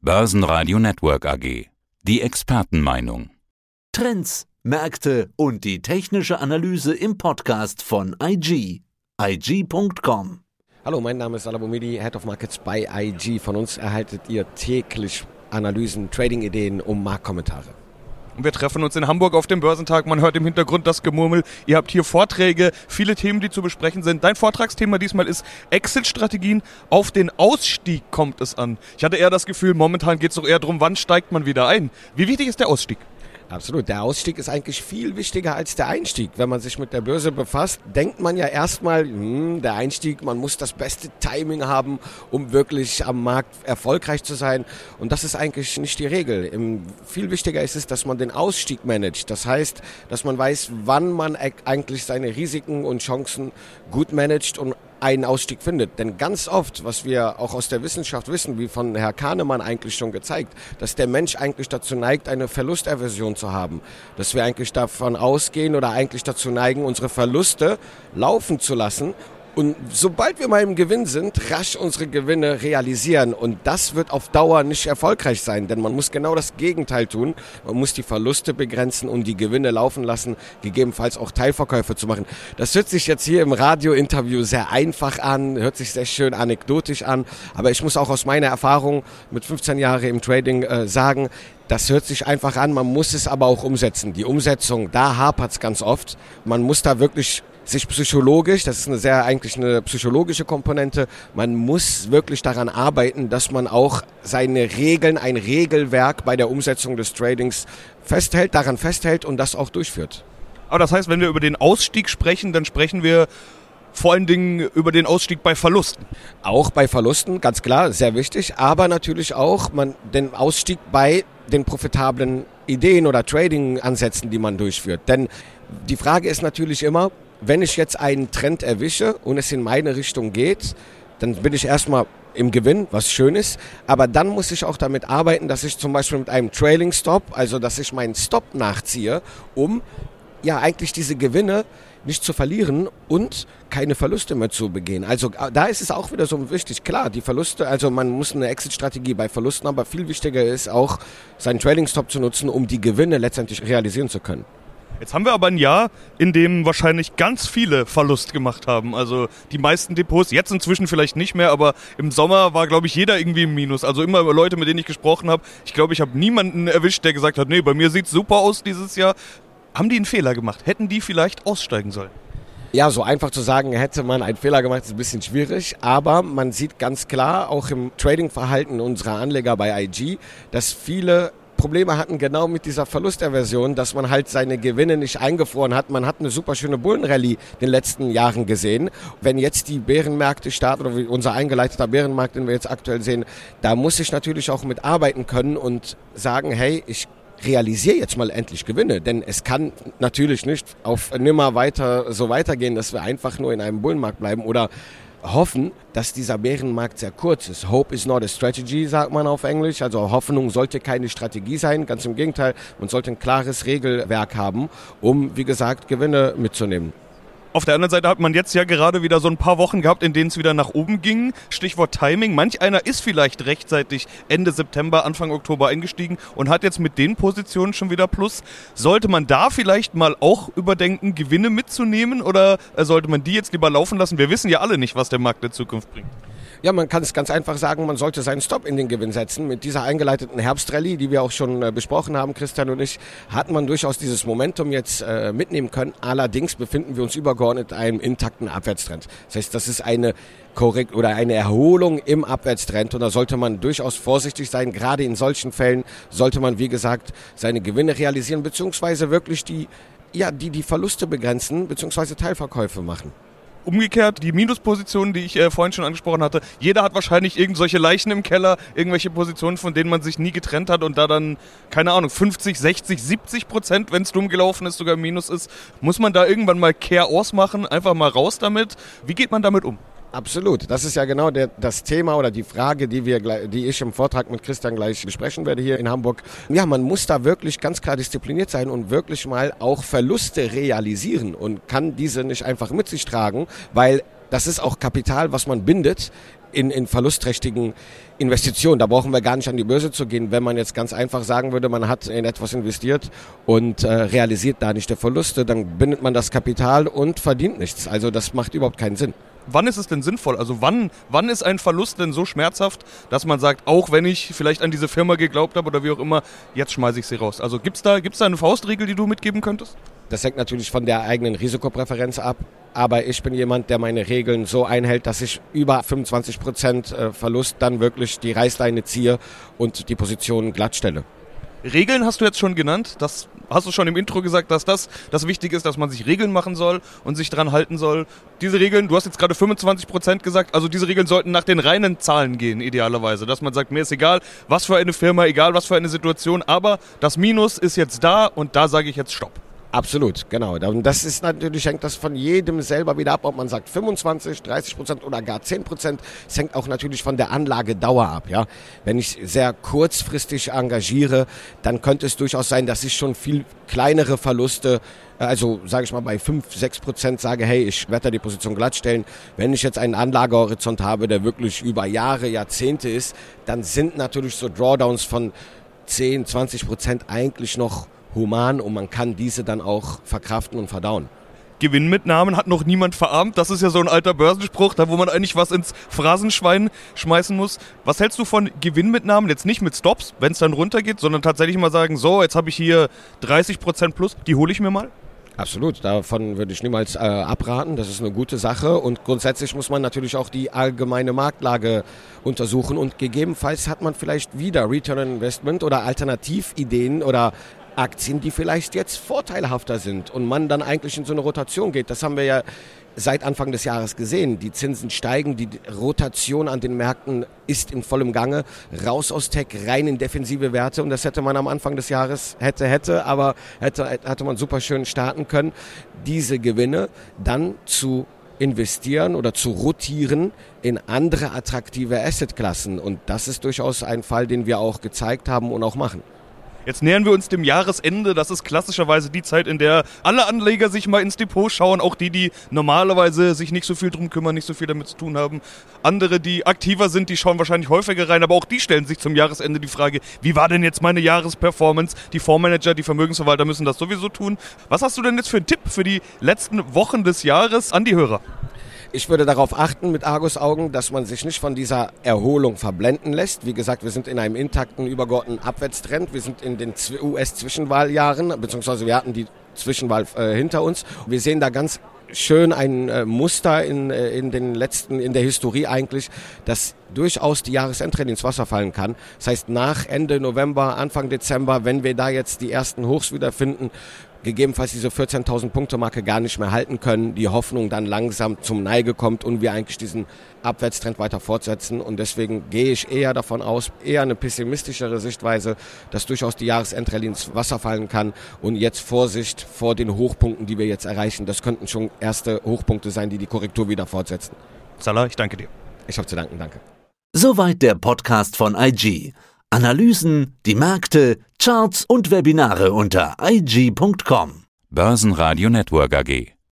Börsenradio Network AG. Die Expertenmeinung. Trends, Märkte und die technische Analyse im Podcast von IG. IG.com. Hallo, mein Name ist Alabomidi, Head of Markets bei IG. Von uns erhaltet ihr täglich Analysen, Trading-Ideen und Marktkommentare. Und wir treffen uns in Hamburg auf dem Börsentag. Man hört im Hintergrund das Gemurmel. Ihr habt hier Vorträge, viele Themen, die zu besprechen sind. Dein Vortragsthema diesmal ist Exit-Strategien. Auf den Ausstieg kommt es an. Ich hatte eher das Gefühl, momentan geht es doch eher darum, wann steigt man wieder ein. Wie wichtig ist der Ausstieg? Absolut. Der Ausstieg ist eigentlich viel wichtiger als der Einstieg. Wenn man sich mit der Börse befasst, denkt man ja erstmal, hm, der Einstieg, man muss das beste Timing haben, um wirklich am Markt erfolgreich zu sein. Und das ist eigentlich nicht die Regel. Viel wichtiger ist es, dass man den Ausstieg managt. Das heißt, dass man weiß, wann man eigentlich seine Risiken und Chancen gut managt und einen Ausstieg findet. Denn ganz oft, was wir auch aus der Wissenschaft wissen, wie von Herr Kahnemann eigentlich schon gezeigt, dass der Mensch eigentlich dazu neigt, eine Verlusterversion zu haben. Dass wir eigentlich davon ausgehen oder eigentlich dazu neigen, unsere Verluste laufen zu lassen und sobald wir mal im Gewinn sind, rasch unsere Gewinne realisieren. Und das wird auf Dauer nicht erfolgreich sein, denn man muss genau das Gegenteil tun. Man muss die Verluste begrenzen und die Gewinne laufen lassen, gegebenenfalls auch Teilverkäufe zu machen. Das hört sich jetzt hier im Radiointerview sehr einfach an, hört sich sehr schön anekdotisch an. Aber ich muss auch aus meiner Erfahrung mit 15 Jahren im Trading äh, sagen, das hört sich einfach an, man muss es aber auch umsetzen. Die Umsetzung, da hapert es ganz oft. Man muss da wirklich sich psychologisch, das ist eine sehr eigentlich eine psychologische Komponente, man muss wirklich daran arbeiten, dass man auch seine Regeln, ein Regelwerk bei der Umsetzung des Tradings festhält, daran festhält und das auch durchführt. Aber das heißt, wenn wir über den Ausstieg sprechen, dann sprechen wir vor allen Dingen über den Ausstieg bei Verlusten. Auch bei Verlusten, ganz klar, sehr wichtig, aber natürlich auch man, den Ausstieg bei den profitablen Ideen oder Trading-Ansätzen, die man durchführt. Denn die Frage ist natürlich immer, wenn ich jetzt einen Trend erwische und es in meine Richtung geht, dann bin ich erstmal im Gewinn, was schön ist. Aber dann muss ich auch damit arbeiten, dass ich zum Beispiel mit einem Trailing Stop, also dass ich meinen Stop nachziehe, um ja eigentlich diese Gewinne nicht zu verlieren und keine Verluste mehr zu begehen. Also äh, da ist es auch wieder so wichtig. Klar, die Verluste, also man muss eine Exit-Strategie bei Verlusten, aber viel wichtiger ist auch, seinen Trading Stop zu nutzen, um die Gewinne letztendlich realisieren zu können. Jetzt haben wir aber ein Jahr, in dem wahrscheinlich ganz viele Verlust gemacht haben. Also die meisten Depots, jetzt inzwischen vielleicht nicht mehr, aber im Sommer war, glaube ich, jeder irgendwie im Minus. Also immer Leute, mit denen ich gesprochen habe. Ich glaube, ich habe niemanden erwischt, der gesagt hat, nee, bei mir sieht es super aus dieses Jahr. Haben die einen Fehler gemacht? Hätten die vielleicht aussteigen sollen? Ja, so einfach zu sagen, hätte man einen Fehler gemacht, ist ein bisschen schwierig, aber man sieht ganz klar auch im Trading-Verhalten unserer Anleger bei IG, dass viele Probleme hatten genau mit dieser Verlusterversion, dass man halt seine Gewinne nicht eingefroren hat. Man hat eine super schöne Bullenrallye in den letzten Jahren gesehen. Wenn jetzt die Bärenmärkte starten oder unser eingeleiteter Bärenmarkt, den wir jetzt aktuell sehen, da muss ich natürlich auch mit arbeiten können und sagen, hey, ich realisiere jetzt mal endlich Gewinne, denn es kann natürlich nicht auf nimmer weiter so weitergehen, dass wir einfach nur in einem Bullenmarkt bleiben oder hoffen, dass dieser Bärenmarkt sehr kurz ist. Hope is not a strategy, sagt man auf Englisch. Also Hoffnung sollte keine Strategie sein. Ganz im Gegenteil, man sollte ein klares Regelwerk haben, um, wie gesagt, Gewinne mitzunehmen. Auf der anderen Seite hat man jetzt ja gerade wieder so ein paar Wochen gehabt, in denen es wieder nach oben ging. Stichwort Timing. Manch einer ist vielleicht rechtzeitig Ende September, Anfang Oktober eingestiegen und hat jetzt mit den Positionen schon wieder Plus. Sollte man da vielleicht mal auch überdenken, Gewinne mitzunehmen oder äh, sollte man die jetzt lieber laufen lassen? Wir wissen ja alle nicht, was der Markt der Zukunft bringt. Ja, man kann es ganz einfach sagen, man sollte seinen Stop in den Gewinn setzen. Mit dieser eingeleiteten Herbstrallye, die wir auch schon äh, besprochen haben, Christian und ich, hat man durchaus dieses Momentum jetzt äh, mitnehmen können. Allerdings befinden wir uns übergeordnet einem intakten Abwärtstrend. Das heißt, das ist eine korrekt oder eine Erholung im Abwärtstrend und da sollte man durchaus vorsichtig sein. Gerade in solchen Fällen sollte man, wie gesagt, seine Gewinne realisieren beziehungsweise wirklich die ja, die die Verluste begrenzen beziehungsweise Teilverkäufe machen umgekehrt, die Minuspositionen, die ich äh, vorhin schon angesprochen hatte, jeder hat wahrscheinlich irgendwelche Leichen im Keller, irgendwelche Positionen, von denen man sich nie getrennt hat und da dann, keine Ahnung, 50, 60, 70 Prozent, wenn es dumm gelaufen ist, sogar Minus ist, muss man da irgendwann mal Care ausmachen, einfach mal raus damit. Wie geht man damit um? Absolut. Das ist ja genau der, das Thema oder die Frage, die, wir, die ich im Vortrag mit Christian gleich besprechen werde hier in Hamburg. Ja, man muss da wirklich ganz klar diszipliniert sein und wirklich mal auch Verluste realisieren und kann diese nicht einfach mit sich tragen, weil das ist auch Kapital, was man bindet in, in verlustträchtigen Investitionen. Da brauchen wir gar nicht an die Börse zu gehen, wenn man jetzt ganz einfach sagen würde, man hat in etwas investiert und äh, realisiert da nicht der Verluste, dann bindet man das Kapital und verdient nichts. Also das macht überhaupt keinen Sinn. Wann ist es denn sinnvoll? Also wann, wann ist ein Verlust denn so schmerzhaft, dass man sagt, auch wenn ich vielleicht an diese Firma geglaubt habe oder wie auch immer, jetzt schmeiße ich sie raus? Also gibt es da, gibt's da eine Faustregel, die du mitgeben könntest? Das hängt natürlich von der eigenen Risikopräferenz ab. Aber ich bin jemand, der meine Regeln so einhält, dass ich über 25 Prozent äh, Verlust dann wirklich die Reißleine ziehe und die Position glatt stelle. Regeln hast du jetzt schon genannt. Das hast du schon im Intro gesagt, dass das das Wichtige ist, dass man sich Regeln machen soll und sich dran halten soll. Diese Regeln, du hast jetzt gerade 25 Prozent gesagt, also diese Regeln sollten nach den reinen Zahlen gehen, idealerweise. Dass man sagt, mir ist egal, was für eine Firma, egal was für eine Situation, aber das Minus ist jetzt da und da sage ich jetzt Stopp. Absolut, genau. Und das ist natürlich, hängt das von jedem selber wieder ab, ob man sagt 25, 30 Prozent oder gar 10 Prozent. Es hängt auch natürlich von der Anlagedauer ab, ja. Wenn ich sehr kurzfristig engagiere, dann könnte es durchaus sein, dass ich schon viel kleinere Verluste also sage ich mal bei 5, 6 Prozent sage, hey, ich werde da die Position glattstellen. Wenn ich jetzt einen Anlagehorizont habe, der wirklich über Jahre, Jahrzehnte ist, dann sind natürlich so Drawdowns von 10, 20 Prozent eigentlich noch human und man kann diese dann auch verkraften und verdauen. Gewinnmitnahmen hat noch niemand verarmt. Das ist ja so ein alter Börsenspruch, da wo man eigentlich was ins Phrasenschwein schmeißen muss. Was hältst du von Gewinnmitnahmen? Jetzt nicht mit Stops, wenn es dann runtergeht, sondern tatsächlich mal sagen, so, jetzt habe ich hier 30% plus, die hole ich mir mal? Absolut, davon würde ich niemals äh, abraten. Das ist eine gute Sache und grundsätzlich muss man natürlich auch die allgemeine Marktlage untersuchen und gegebenenfalls hat man vielleicht wieder Return Investment oder Alternativideen oder Aktien, die vielleicht jetzt vorteilhafter sind und man dann eigentlich in so eine Rotation geht. Das haben wir ja seit Anfang des Jahres gesehen. Die Zinsen steigen, die Rotation an den Märkten ist in vollem Gange. Raus aus Tech, rein in defensive Werte und das hätte man am Anfang des Jahres hätte, hätte, aber hätte, hätte man super schön starten können. Diese Gewinne dann zu investieren oder zu rotieren in andere attraktive Assetklassen. Und das ist durchaus ein Fall, den wir auch gezeigt haben und auch machen. Jetzt nähern wir uns dem Jahresende. Das ist klassischerweise die Zeit, in der alle Anleger sich mal ins Depot schauen. Auch die, die normalerweise sich nicht so viel drum kümmern, nicht so viel damit zu tun haben. Andere, die aktiver sind, die schauen wahrscheinlich häufiger rein. Aber auch die stellen sich zum Jahresende die Frage, wie war denn jetzt meine Jahresperformance? Die Fondsmanager, die Vermögensverwalter müssen das sowieso tun. Was hast du denn jetzt für einen Tipp für die letzten Wochen des Jahres an die Hörer? Ich würde darauf achten mit Argusaugen, dass man sich nicht von dieser Erholung verblenden lässt. Wie gesagt, wir sind in einem intakten, übergeordneten Abwärtstrend. Wir sind in den US-Zwischenwahljahren, beziehungsweise wir hatten die Zwischenwahl äh, hinter uns. Wir sehen da ganz schön ein äh, Muster in, äh, in den letzten, in der Historie eigentlich, dass durchaus die Jahresendrallye ins Wasser fallen kann. Das heißt, nach Ende November, Anfang Dezember, wenn wir da jetzt die ersten Hochs wiederfinden, gegebenenfalls diese 14.000 Punkte Marke gar nicht mehr halten können, die Hoffnung dann langsam zum Neige kommt und wir eigentlich diesen Abwärtstrend weiter fortsetzen. Und deswegen gehe ich eher davon aus, eher eine pessimistischere Sichtweise, dass durchaus die Jahresendrallye ins Wasser fallen kann. Und jetzt Vorsicht vor den Hochpunkten, die wir jetzt erreichen. Das könnten schon erste Hochpunkte sein, die die Korrektur wieder fortsetzen. Salah, ich danke dir. Ich habe zu danken, danke. Soweit der Podcast von IG. Analysen, die Märkte, Charts und Webinare unter IG.com. Börsenradio Network AG.